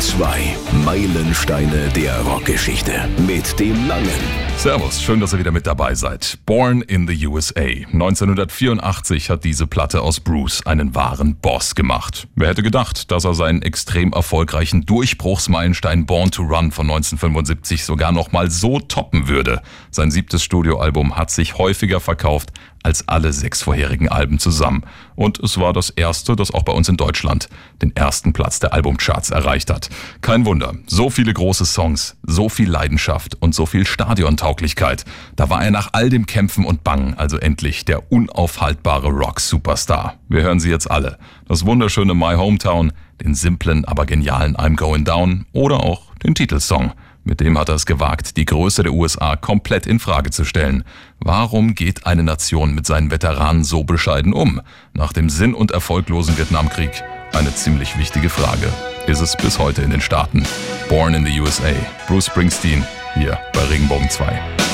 2. Meilensteine der Rockgeschichte. Mit dem Langen. Servus, schön, dass ihr wieder mit dabei seid. Born in the USA. 1984 hat diese Platte aus Bruce einen wahren Boss gemacht. Wer hätte gedacht, dass er seinen extrem erfolgreichen Durchbruchsmeilenstein Born to Run von 1975 sogar noch mal so toppen würde? Sein siebtes Studioalbum hat sich häufiger verkauft als alle sechs vorherigen Alben zusammen. Und es war das erste, das auch bei uns in Deutschland den ersten Platz der Albumcharts erreicht hat. Kein Wunder, so viele große Songs, so viel Leidenschaft und so viel Stadiontauglichkeit. Da war er nach all dem Kämpfen und Bangen also endlich der unaufhaltbare Rock-Superstar. Wir hören sie jetzt alle. Das wunderschöne My Hometown, den simplen, aber genialen I'm Going Down oder auch den Titelsong. Mit dem hat er es gewagt, die Größe der USA komplett in Frage zu stellen. Warum geht eine Nation mit seinen Veteranen so bescheiden um? Nach dem sinn- und erfolglosen Vietnamkrieg eine ziemlich wichtige Frage. Ist es bis heute in den Staaten? Born in the USA. Bruce Springsteen hier bei Regenbogen 2.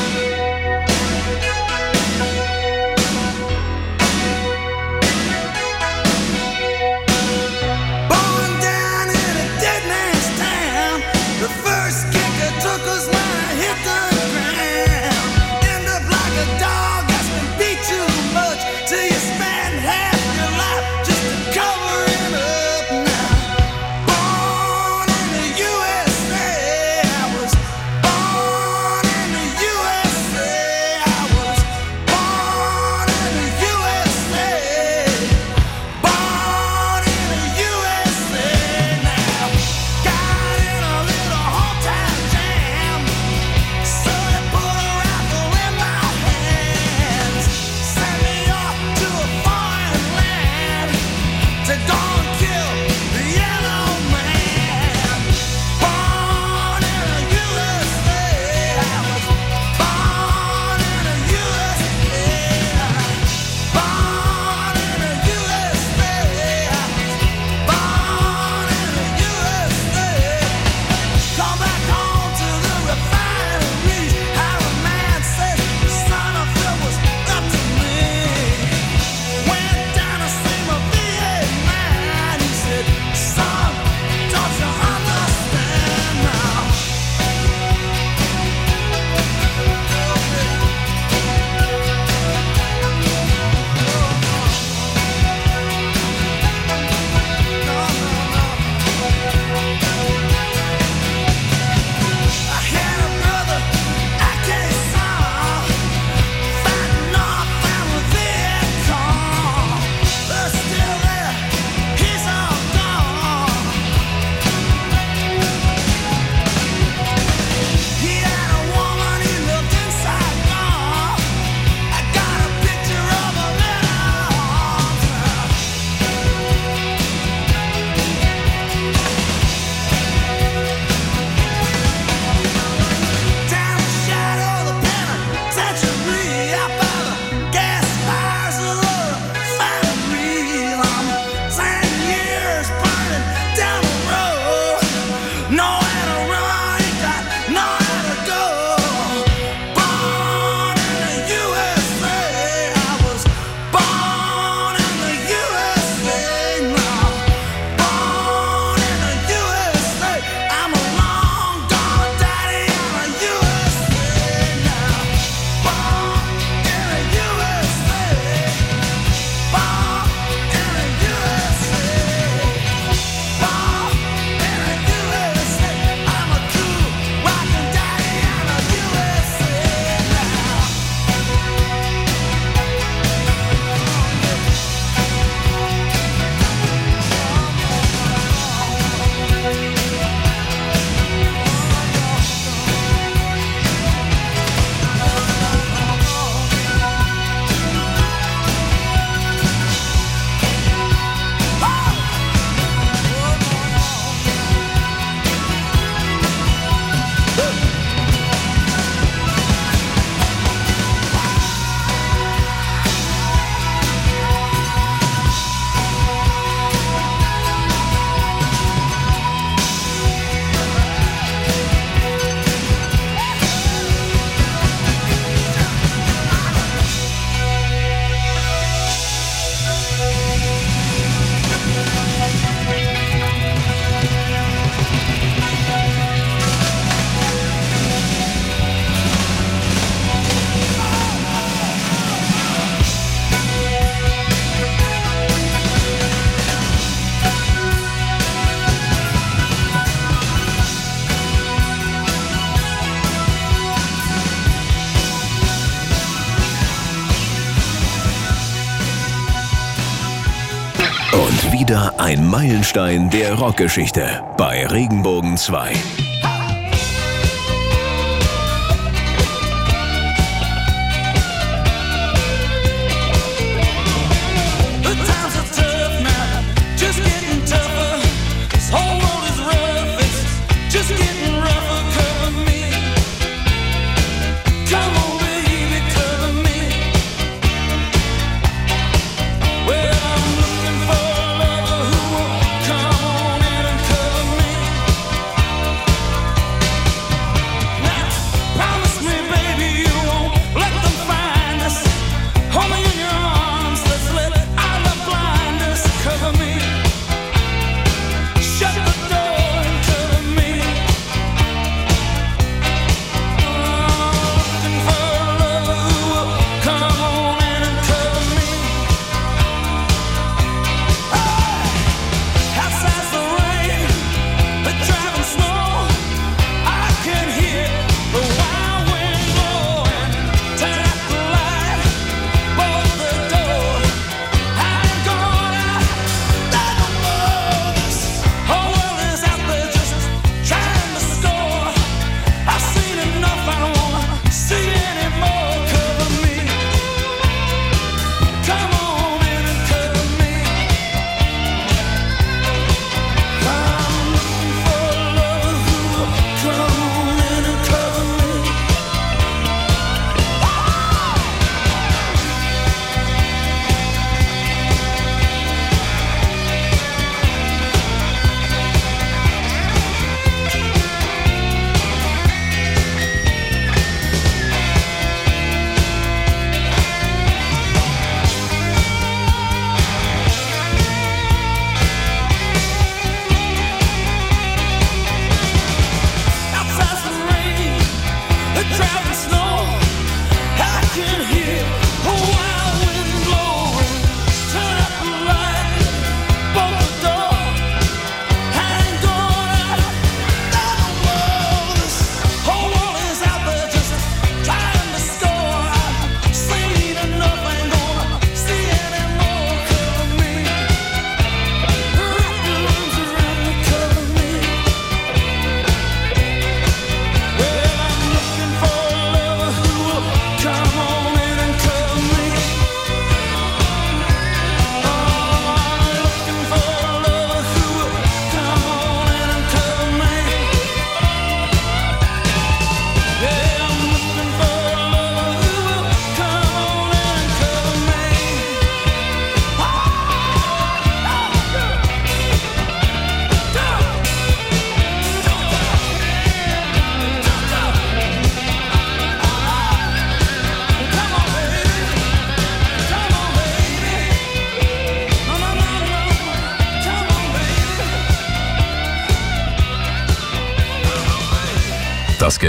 Meilenstein der Rockgeschichte bei Regenbogen 2.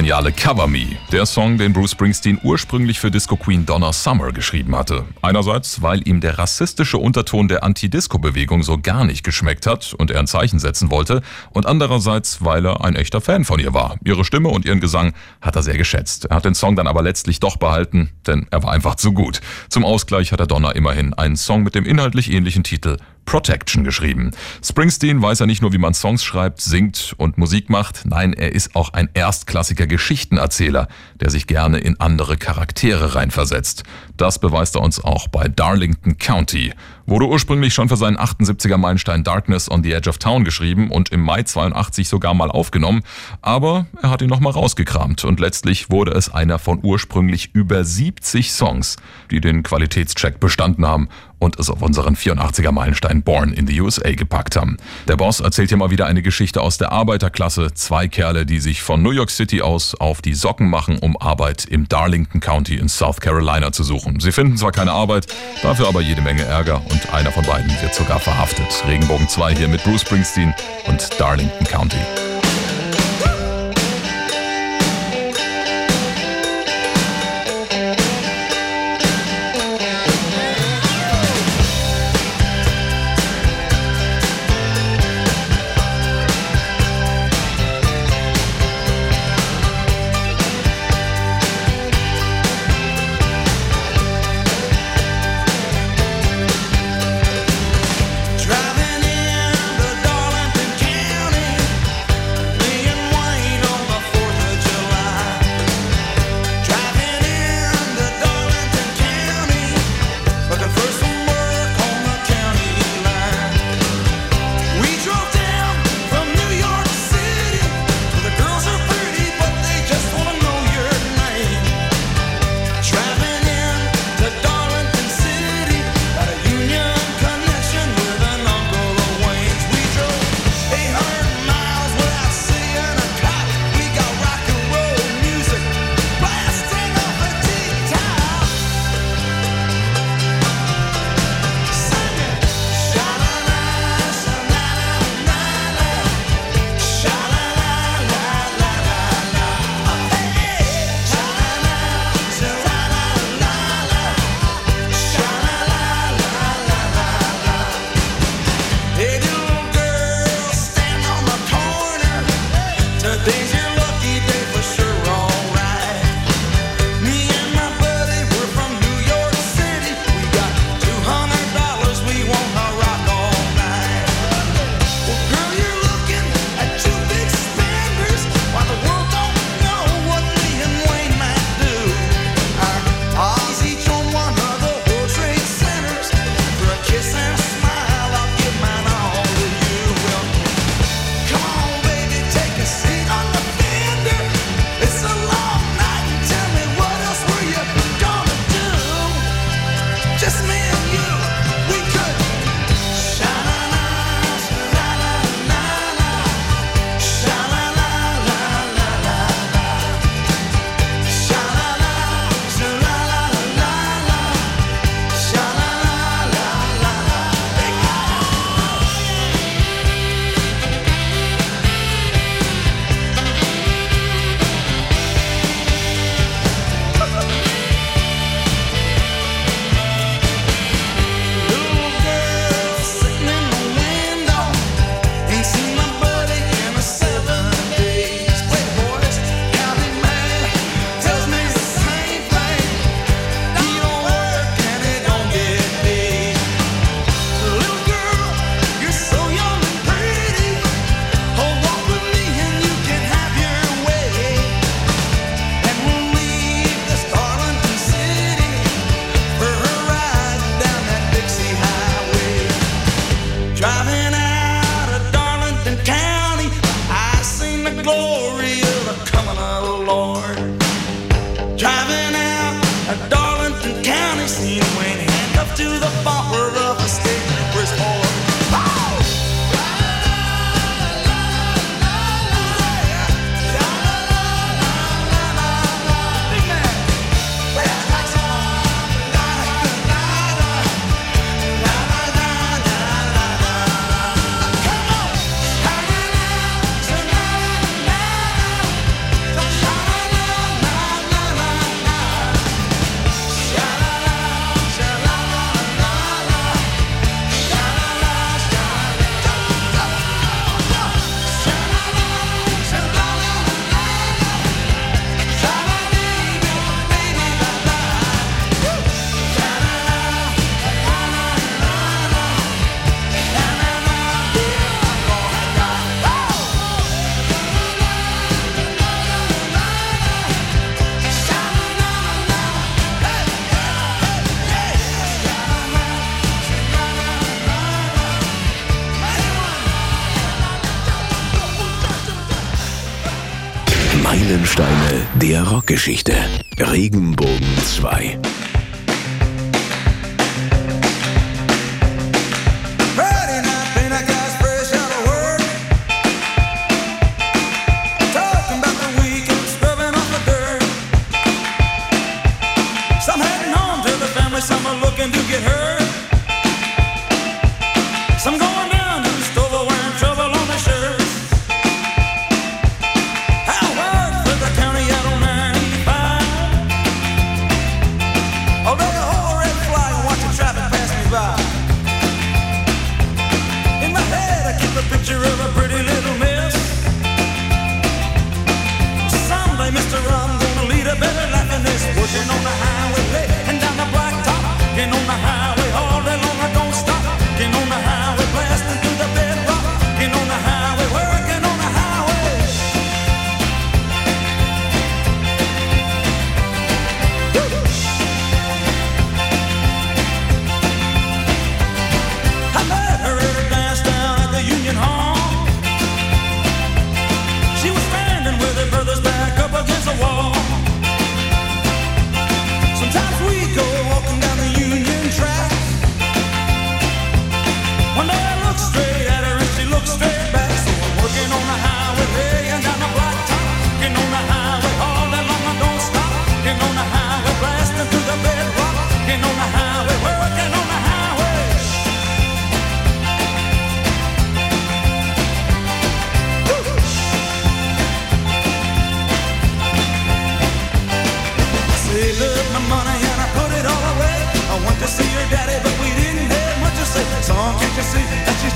geniale Cover Me, der Song, den Bruce Springsteen ursprünglich für Disco Queen Donna Summer geschrieben hatte. Einerseits, weil ihm der rassistische Unterton der Anti-Disco-Bewegung so gar nicht geschmeckt hat und er ein Zeichen setzen wollte, und andererseits, weil er ein echter Fan von ihr war. Ihre Stimme und ihren Gesang hat er sehr geschätzt. Er hat den Song dann aber letztlich doch behalten, denn er war einfach zu gut. Zum Ausgleich hat er Donna immerhin einen Song mit dem inhaltlich ähnlichen Titel Protection geschrieben. Springsteen weiß ja nicht nur, wie man Songs schreibt, singt und Musik macht, nein, er ist auch ein erstklassiger Geschichtenerzähler, der sich gerne in andere Charaktere reinversetzt. Das beweist er uns auch bei Darlington County. Wurde ursprünglich schon für seinen 78er Meilenstein Darkness on the Edge of Town geschrieben und im Mai 82 sogar mal aufgenommen, aber er hat ihn nochmal rausgekramt und letztlich wurde es einer von ursprünglich über 70 Songs, die den Qualitätscheck bestanden haben und es auf unseren 84er Meilenstein Born in the USA gepackt haben. Der Boss erzählt hier mal wieder eine Geschichte aus der Arbeiterklasse. Zwei Kerle, die sich von New York City aus auf die Socken machen, um Arbeit im Darlington County in South Carolina zu suchen. Sie finden zwar keine Arbeit, dafür aber jede Menge Ärger und einer von beiden wird sogar verhaftet. Regenbogen 2 hier mit Bruce Springsteen und Darlington County.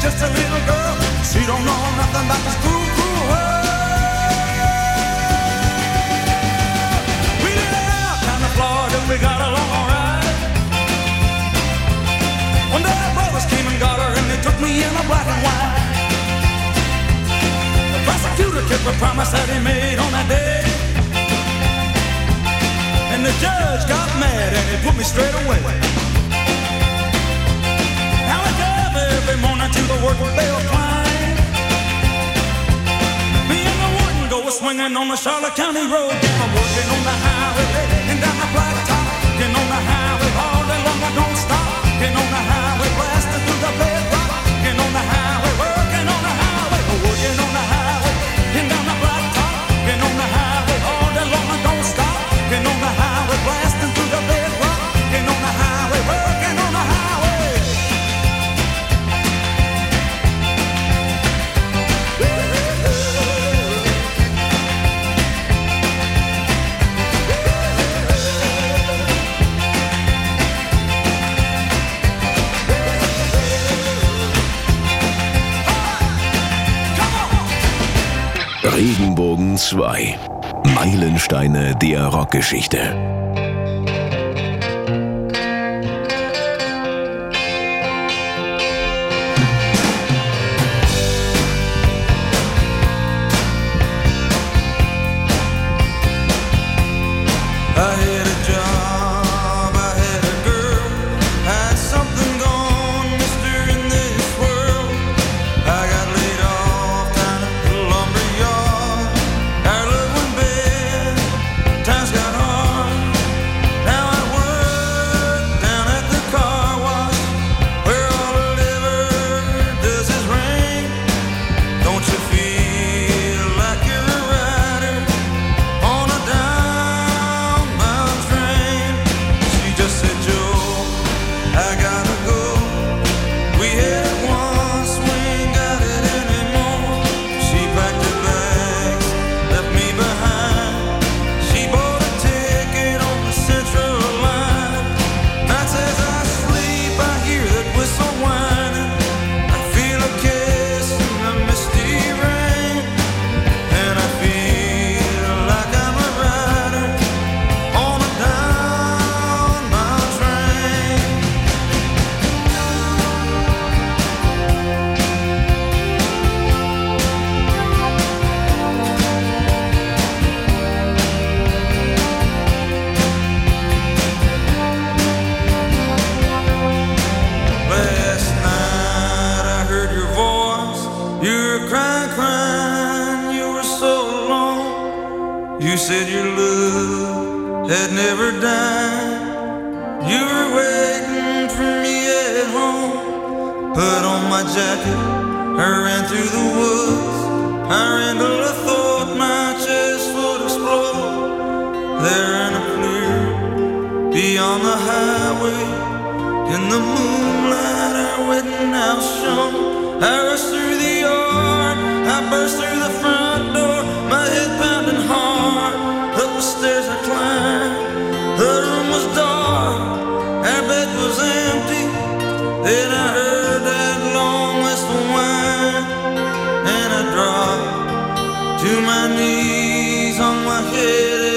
just a little girl. She don't know nothing about this cruel, cruel world. We did it out down to Florida. We got along alright. One day the brothers came and got her, and they took me in a black and white. The prosecutor kept a promise that he made on that day. And the judge got mad and he put me straight away. every morning to the work bell climb. Me and the warden go a swinging on the Charlotte County Road. I'm working on the highway. 2. Meilensteine der Rockgeschichte. Never died. You were waiting for me at home. Put on my jacket, I ran through the woods. I ran till I thought my chest would explode. There in a clear beyond the highway, in the moonlight, our wedding house shone. I rushed through the yard, I burst through the front bed was empty. Then I heard that long whistle whine, and I dropped to my knees on my head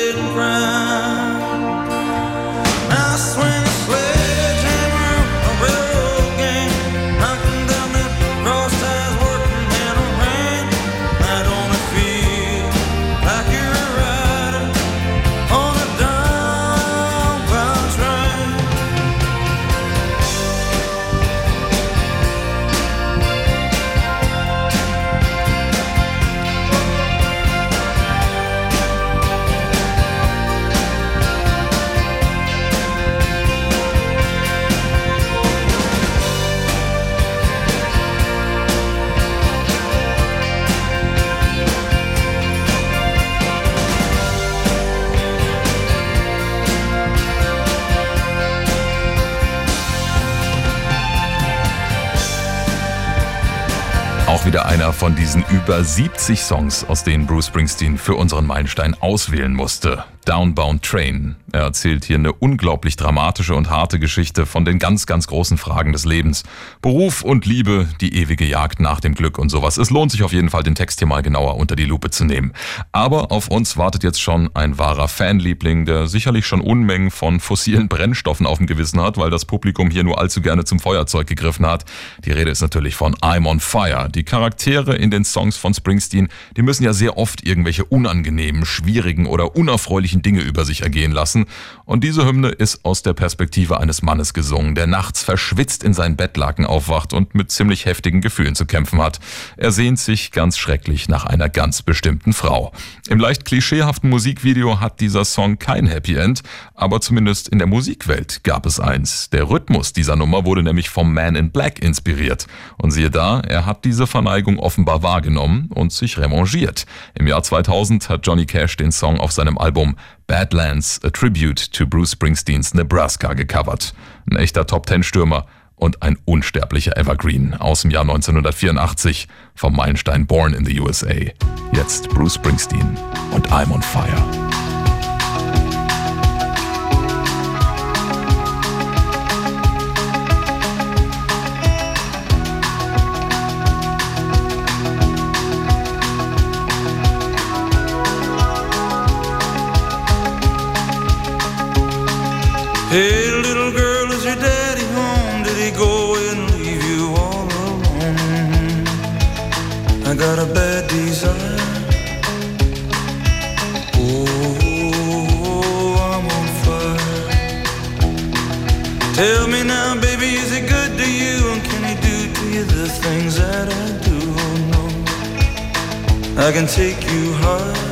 www. Einer von diesen über 70 Songs, aus denen Bruce Springsteen für unseren Meilenstein auswählen musste. Downbound Train. Er erzählt hier eine unglaublich dramatische und harte Geschichte von den ganz, ganz großen Fragen des Lebens. Beruf und Liebe, die ewige Jagd nach dem Glück und sowas. Es lohnt sich auf jeden Fall, den Text hier mal genauer unter die Lupe zu nehmen. Aber auf uns wartet jetzt schon ein wahrer Fanliebling, der sicherlich schon Unmengen von fossilen Brennstoffen auf dem Gewissen hat, weil das Publikum hier nur allzu gerne zum Feuerzeug gegriffen hat. Die Rede ist natürlich von I'm on Fire. Die Charaktere in den Songs von Springsteen, die müssen ja sehr oft irgendwelche unangenehmen, schwierigen oder unerfreulichen Dinge über sich ergehen lassen. Und diese Hymne ist aus der Perspektive eines Mannes gesungen, der nachts verschwitzt in seinen Bettlaken aufwacht und mit ziemlich heftigen Gefühlen zu kämpfen hat. Er sehnt sich ganz schrecklich nach einer ganz bestimmten Frau. Im leicht klischeehaften Musikvideo hat dieser Song kein Happy End, aber zumindest in der Musikwelt gab es eins. Der Rhythmus dieser Nummer wurde nämlich vom Man in Black inspiriert. Und siehe da, er hat diese Verneigung offenbar wahrgenommen und sich revanchiert. Im Jahr 2000 hat Johnny Cash den Song auf seinem Album Badlands, a Tribute to Bruce Springsteens Nebraska gecovert. Ein echter Top-Ten-Stürmer und ein unsterblicher Evergreen aus dem Jahr 1984 vom Meilenstein Born in the USA. Jetzt Bruce Springsteen und I'm on Fire. Hey, little girl, is your daddy home? Did he go and leave you all alone? I got a bad desire. Oh, I'm on fire. Tell me now, baby, is he good to you? And can he do to you the things that I do? Oh, no. I can take you high.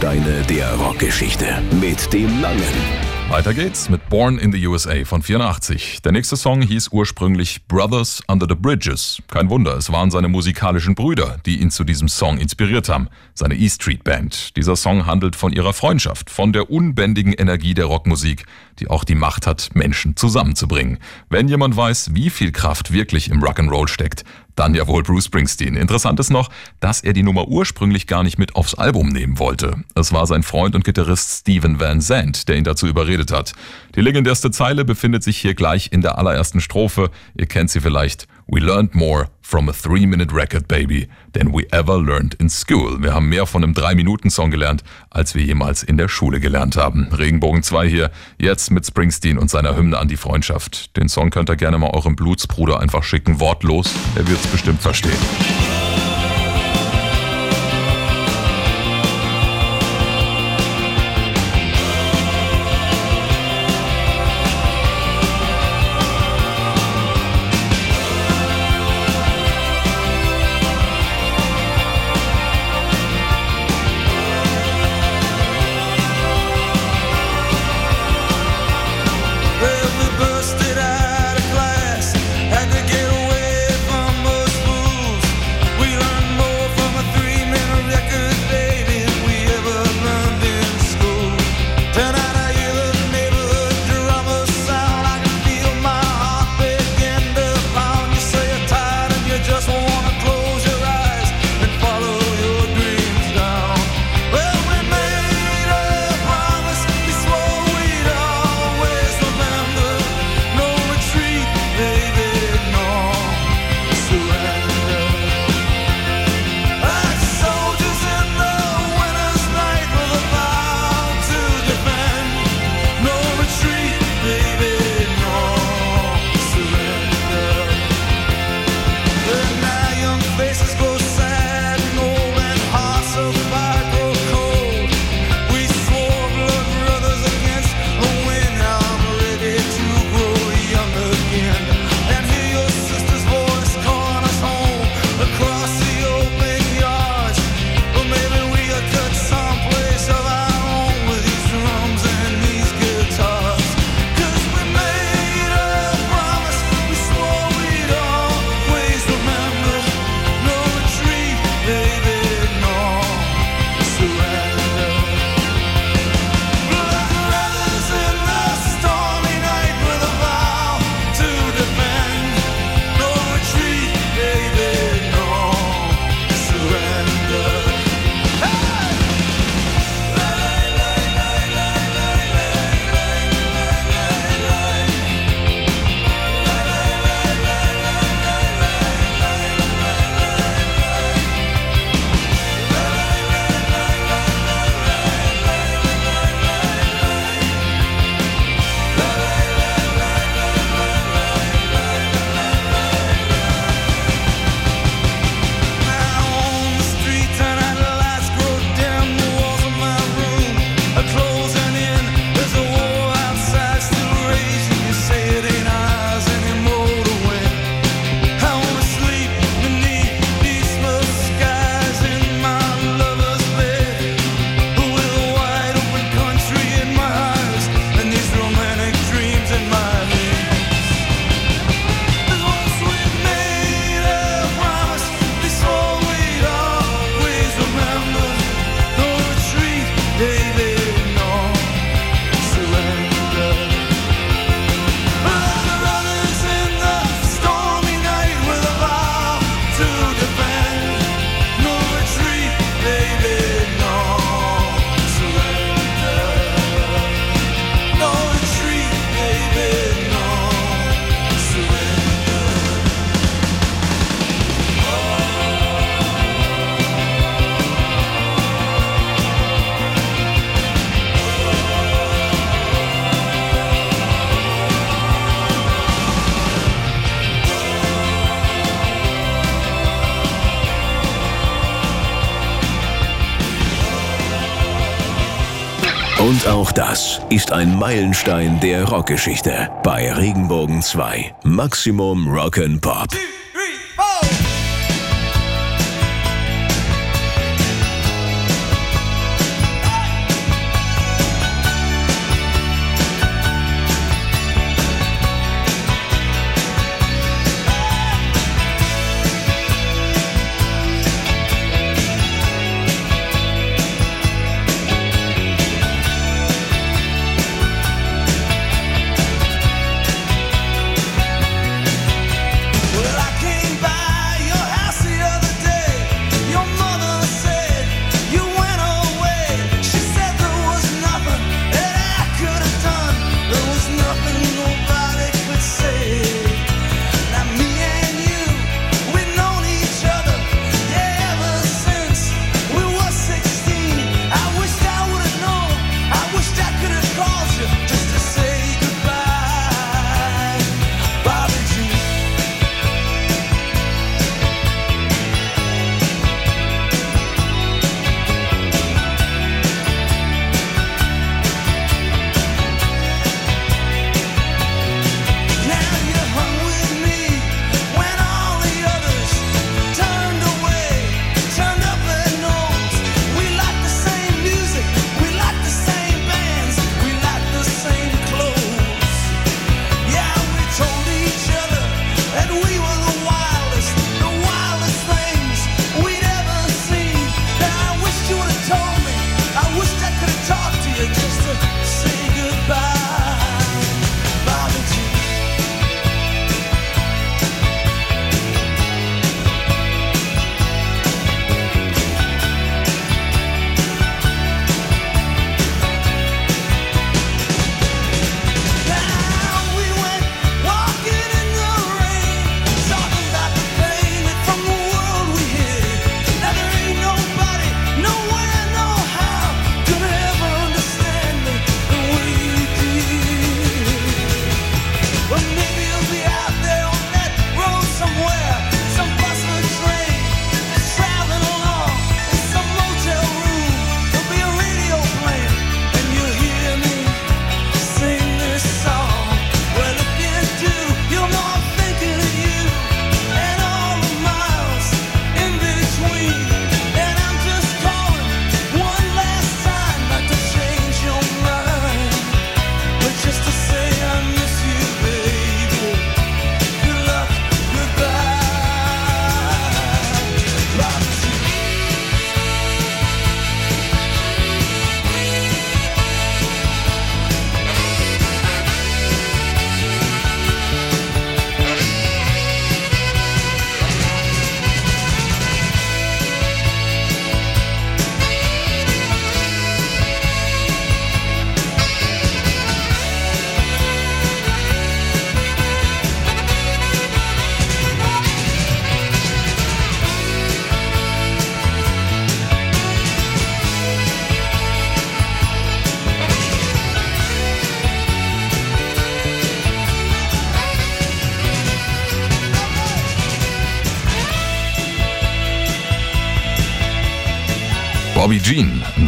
Meilensteine der Rockgeschichte mit dem Langen. Weiter geht's mit Born in the USA von 84. Der nächste Song hieß ursprünglich Brothers Under the Bridges. Kein Wunder, es waren seine musikalischen Brüder, die ihn zu diesem Song inspiriert haben, seine E Street Band. Dieser Song handelt von ihrer Freundschaft, von der unbändigen Energie der Rockmusik, die auch die Macht hat, Menschen zusammenzubringen. Wenn jemand weiß, wie viel Kraft wirklich im Rock'n'Roll steckt, dann ja wohl Bruce Springsteen. Interessant ist noch, dass er die Nummer ursprünglich gar nicht mit aufs Album nehmen wollte. Es war sein Freund und Gitarrist Steven Van Zandt, der ihn dazu überredet hat. Die legendärste Zeile befindet sich hier gleich in der allerersten Strophe. Ihr kennt sie vielleicht. We learned more from a three-minute record, baby, than we ever learned in school. Wir haben mehr von einem Drei-Minuten-Song gelernt, als wir jemals in der Schule gelernt haben. Regenbogen 2 hier, jetzt mit Springsteen und seiner Hymne an die Freundschaft. Den Song könnt ihr gerne mal eurem Blutsbruder einfach schicken, wortlos. Der wird's bestimmt verstehen. Und auch das ist ein Meilenstein der Rockgeschichte bei Regenbogen 2 Maximum Rock'n'Pop.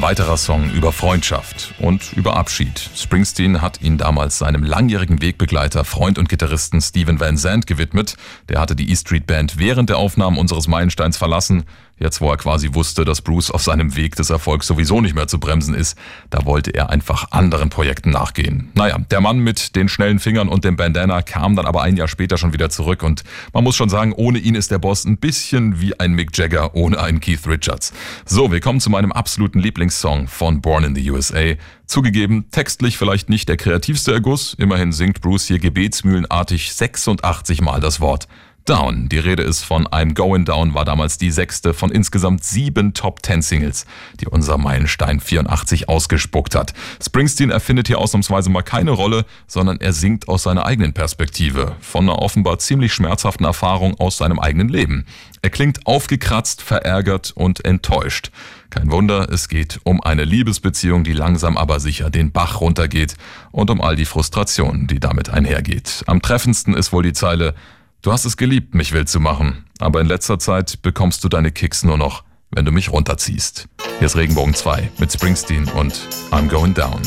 Weiterer Song über Freundschaft und über Abschied. Springsteen hat ihn damals seinem langjährigen Wegbegleiter, Freund und Gitarristen Steven Van Zandt gewidmet. Der hatte die E Street Band während der Aufnahmen unseres Meilensteins verlassen Jetzt, wo er quasi wusste, dass Bruce auf seinem Weg des Erfolgs sowieso nicht mehr zu bremsen ist, da wollte er einfach anderen Projekten nachgehen. Naja, der Mann mit den schnellen Fingern und dem Bandana kam dann aber ein Jahr später schon wieder zurück und man muss schon sagen, ohne ihn ist der Boss ein bisschen wie ein Mick Jagger ohne einen Keith Richards. So, wir kommen zu meinem absoluten Lieblingssong von Born in the USA. Zugegeben, textlich vielleicht nicht der kreativste Erguss, immerhin singt Bruce hier gebetsmühlenartig 86 Mal das Wort Down. Die Rede ist von I'm Going Down, war damals die sechste von insgesamt sieben Top Ten Singles, die unser Meilenstein 84 ausgespuckt hat. Springsteen erfindet hier ausnahmsweise mal keine Rolle, sondern er singt aus seiner eigenen Perspektive, von einer offenbar ziemlich schmerzhaften Erfahrung aus seinem eigenen Leben. Er klingt aufgekratzt, verärgert und enttäuscht. Kein Wunder, es geht um eine Liebesbeziehung, die langsam aber sicher den Bach runtergeht und um all die Frustrationen, die damit einhergeht. Am treffendsten ist wohl die Zeile Du hast es geliebt, mich wild zu machen, aber in letzter Zeit bekommst du deine Kicks nur noch, wenn du mich runterziehst. Hier ist Regenbogen 2 mit Springsteen und I'm Going Down.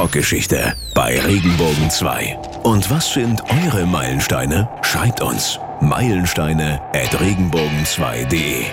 Rockgeschichte bei Regenbogen 2. Und was sind eure Meilensteine? Schreibt uns meilensteine at regenbogen2.de.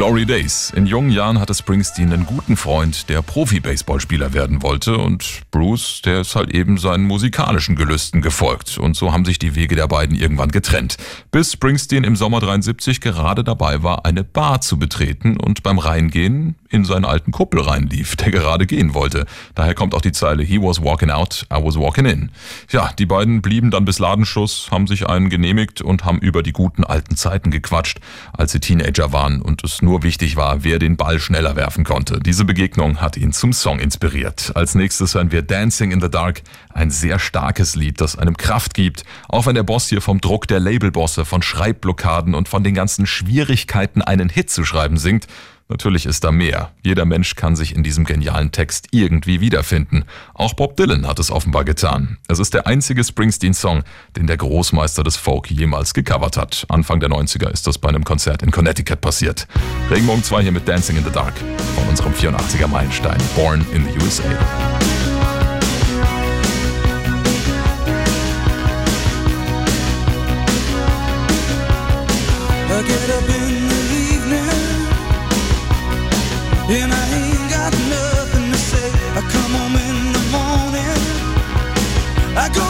Glory Days. In jungen Jahren hatte Springsteen einen guten Freund, der Profi-Baseballspieler werden wollte und Bruce, der ist halt eben seinen musikalischen Gelüsten gefolgt. Und so haben sich die Wege der beiden irgendwann getrennt. Bis Springsteen im Sommer 73 gerade dabei war, eine Bar zu betreten und beim Reingehen in seinen alten Kuppel reinlief, der gerade gehen wollte. Daher kommt auch die Zeile He was walking out, I was walking in. Ja, die beiden blieben dann bis Ladenschluss, haben sich einen genehmigt und haben über die guten alten Zeiten gequatscht, als sie Teenager waren und es nur wichtig war, wer den Ball schneller werfen konnte. Diese Begegnung hat ihn zum Song inspiriert. Als nächstes hören wir Dancing in the Dark, ein sehr starkes Lied, das einem Kraft gibt, auch wenn der Boss hier vom Druck der Labelbosse, von Schreibblockaden und von den ganzen Schwierigkeiten, einen Hit zu schreiben singt. Natürlich ist da mehr. Jeder Mensch kann sich in diesem genialen Text irgendwie wiederfinden. Auch Bob Dylan hat es offenbar getan. Es ist der einzige Springsteen-Song, den der Großmeister des Folk jemals gecovert hat. Anfang der 90er ist das bei einem Konzert in Connecticut passiert. Regenbogen 2 hier mit Dancing in the Dark von unserem 84er Meilenstein Born in the USA. get up in I go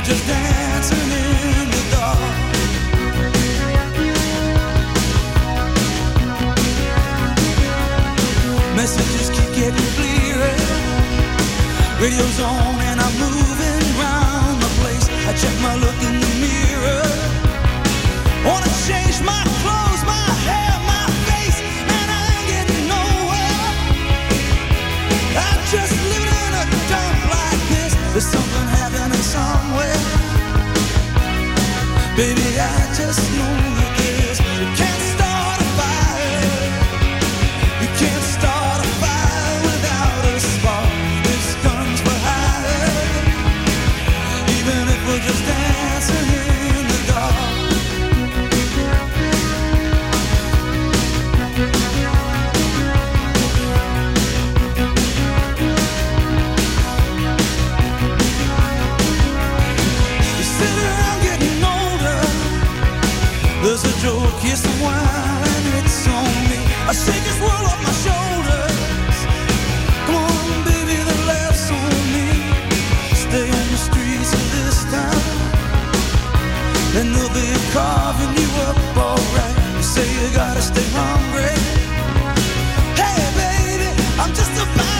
just dancing in the dark. Messages keep getting clearer. Radio's on and I'm the place. I check my look in the mirror. Wanna change my clothes, my hair, my face, and I ain't getting nowhere. I'm just living in a like this. There's something somewhere. Baby, I just know. You gotta stay hungry. Hey, baby, I'm just a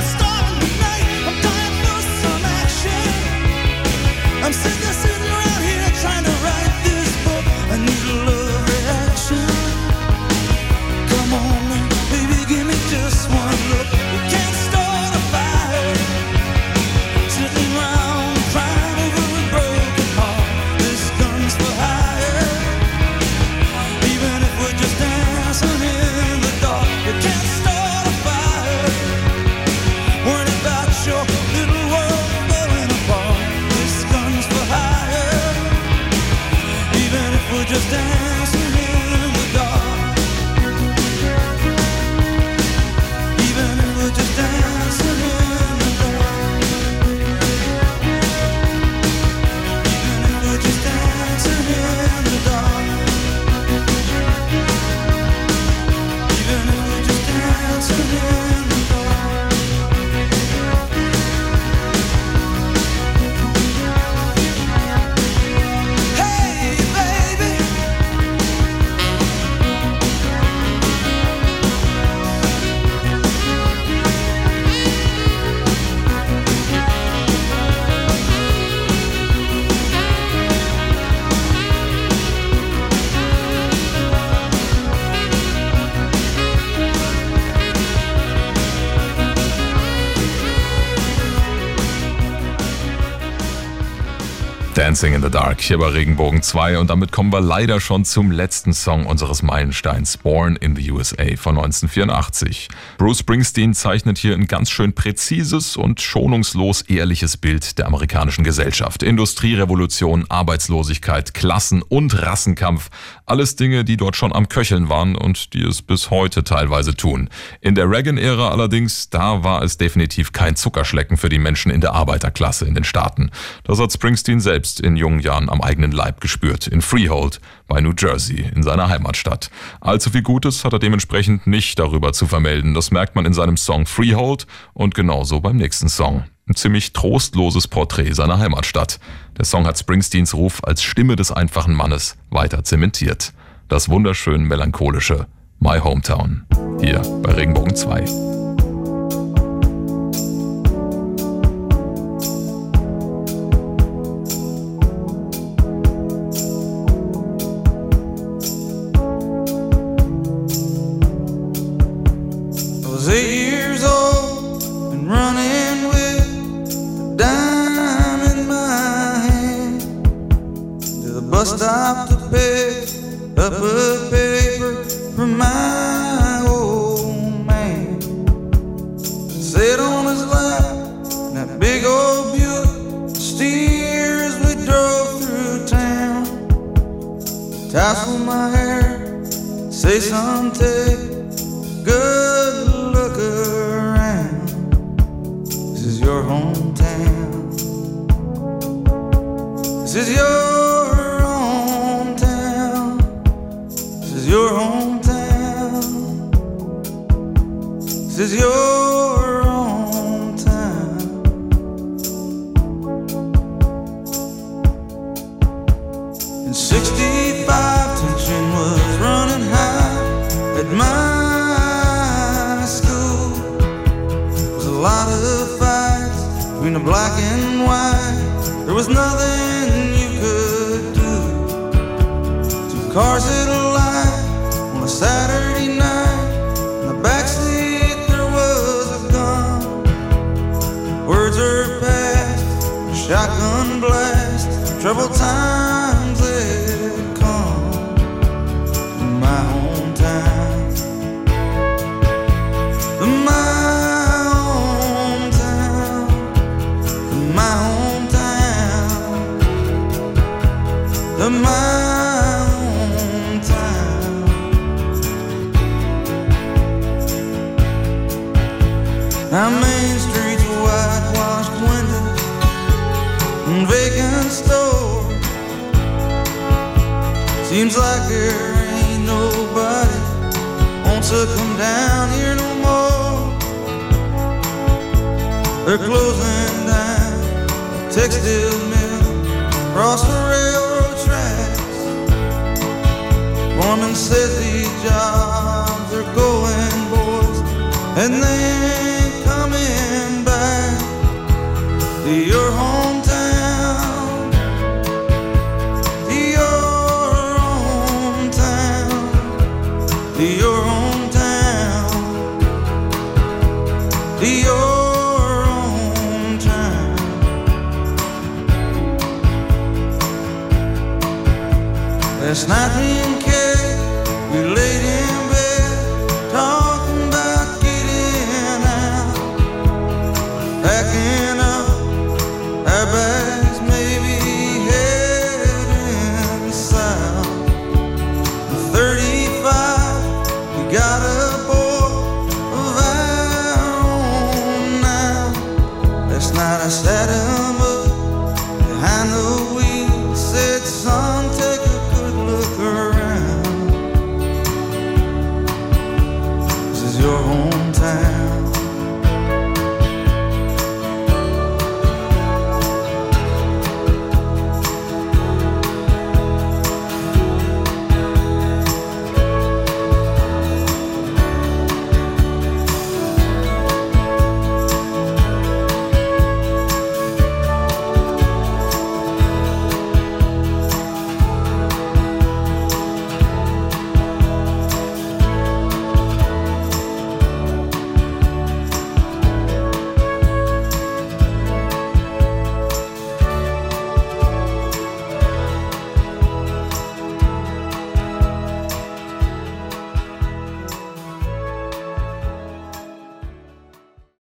Dancing in the Dark hier bei Regenbogen 2 und damit kommen wir leider schon zum letzten Song unseres Meilensteins, Born in the USA von 1984. Bruce Springsteen zeichnet hier ein ganz schön präzises und schonungslos ehrliches Bild der amerikanischen Gesellschaft. Industrierevolution, Arbeitslosigkeit, Klassen- und Rassenkampf, alles Dinge, die dort schon am Köcheln waren und die es bis heute teilweise tun. In der Reagan-Ära allerdings, da war es definitiv kein Zuckerschlecken für die Menschen in der Arbeiterklasse in den Staaten. Das hat Springsteen selbst in jungen Jahren am eigenen Leib gespürt, in Freehold bei New Jersey, in seiner Heimatstadt. Allzu viel Gutes hat er dementsprechend nicht darüber zu vermelden. Das merkt man in seinem Song Freehold und genauso beim nächsten Song. Ein ziemlich trostloses Porträt seiner Heimatstadt. Der Song hat Springsteens Ruf als Stimme des einfachen Mannes weiter zementiert. Das wunderschön melancholische My Hometown. Hier bei Regenbogen 2. your own time. In 65, tension was running high at my school. There was a lot of fights between the black and white. There was nothing you could do. Two cars had troubled times. to come down here no more. They're closing down the textile mill across the railroad tracks. Foreman says these jobs are going, boys, and they ain't coming back to your hometown. To your hometown. To your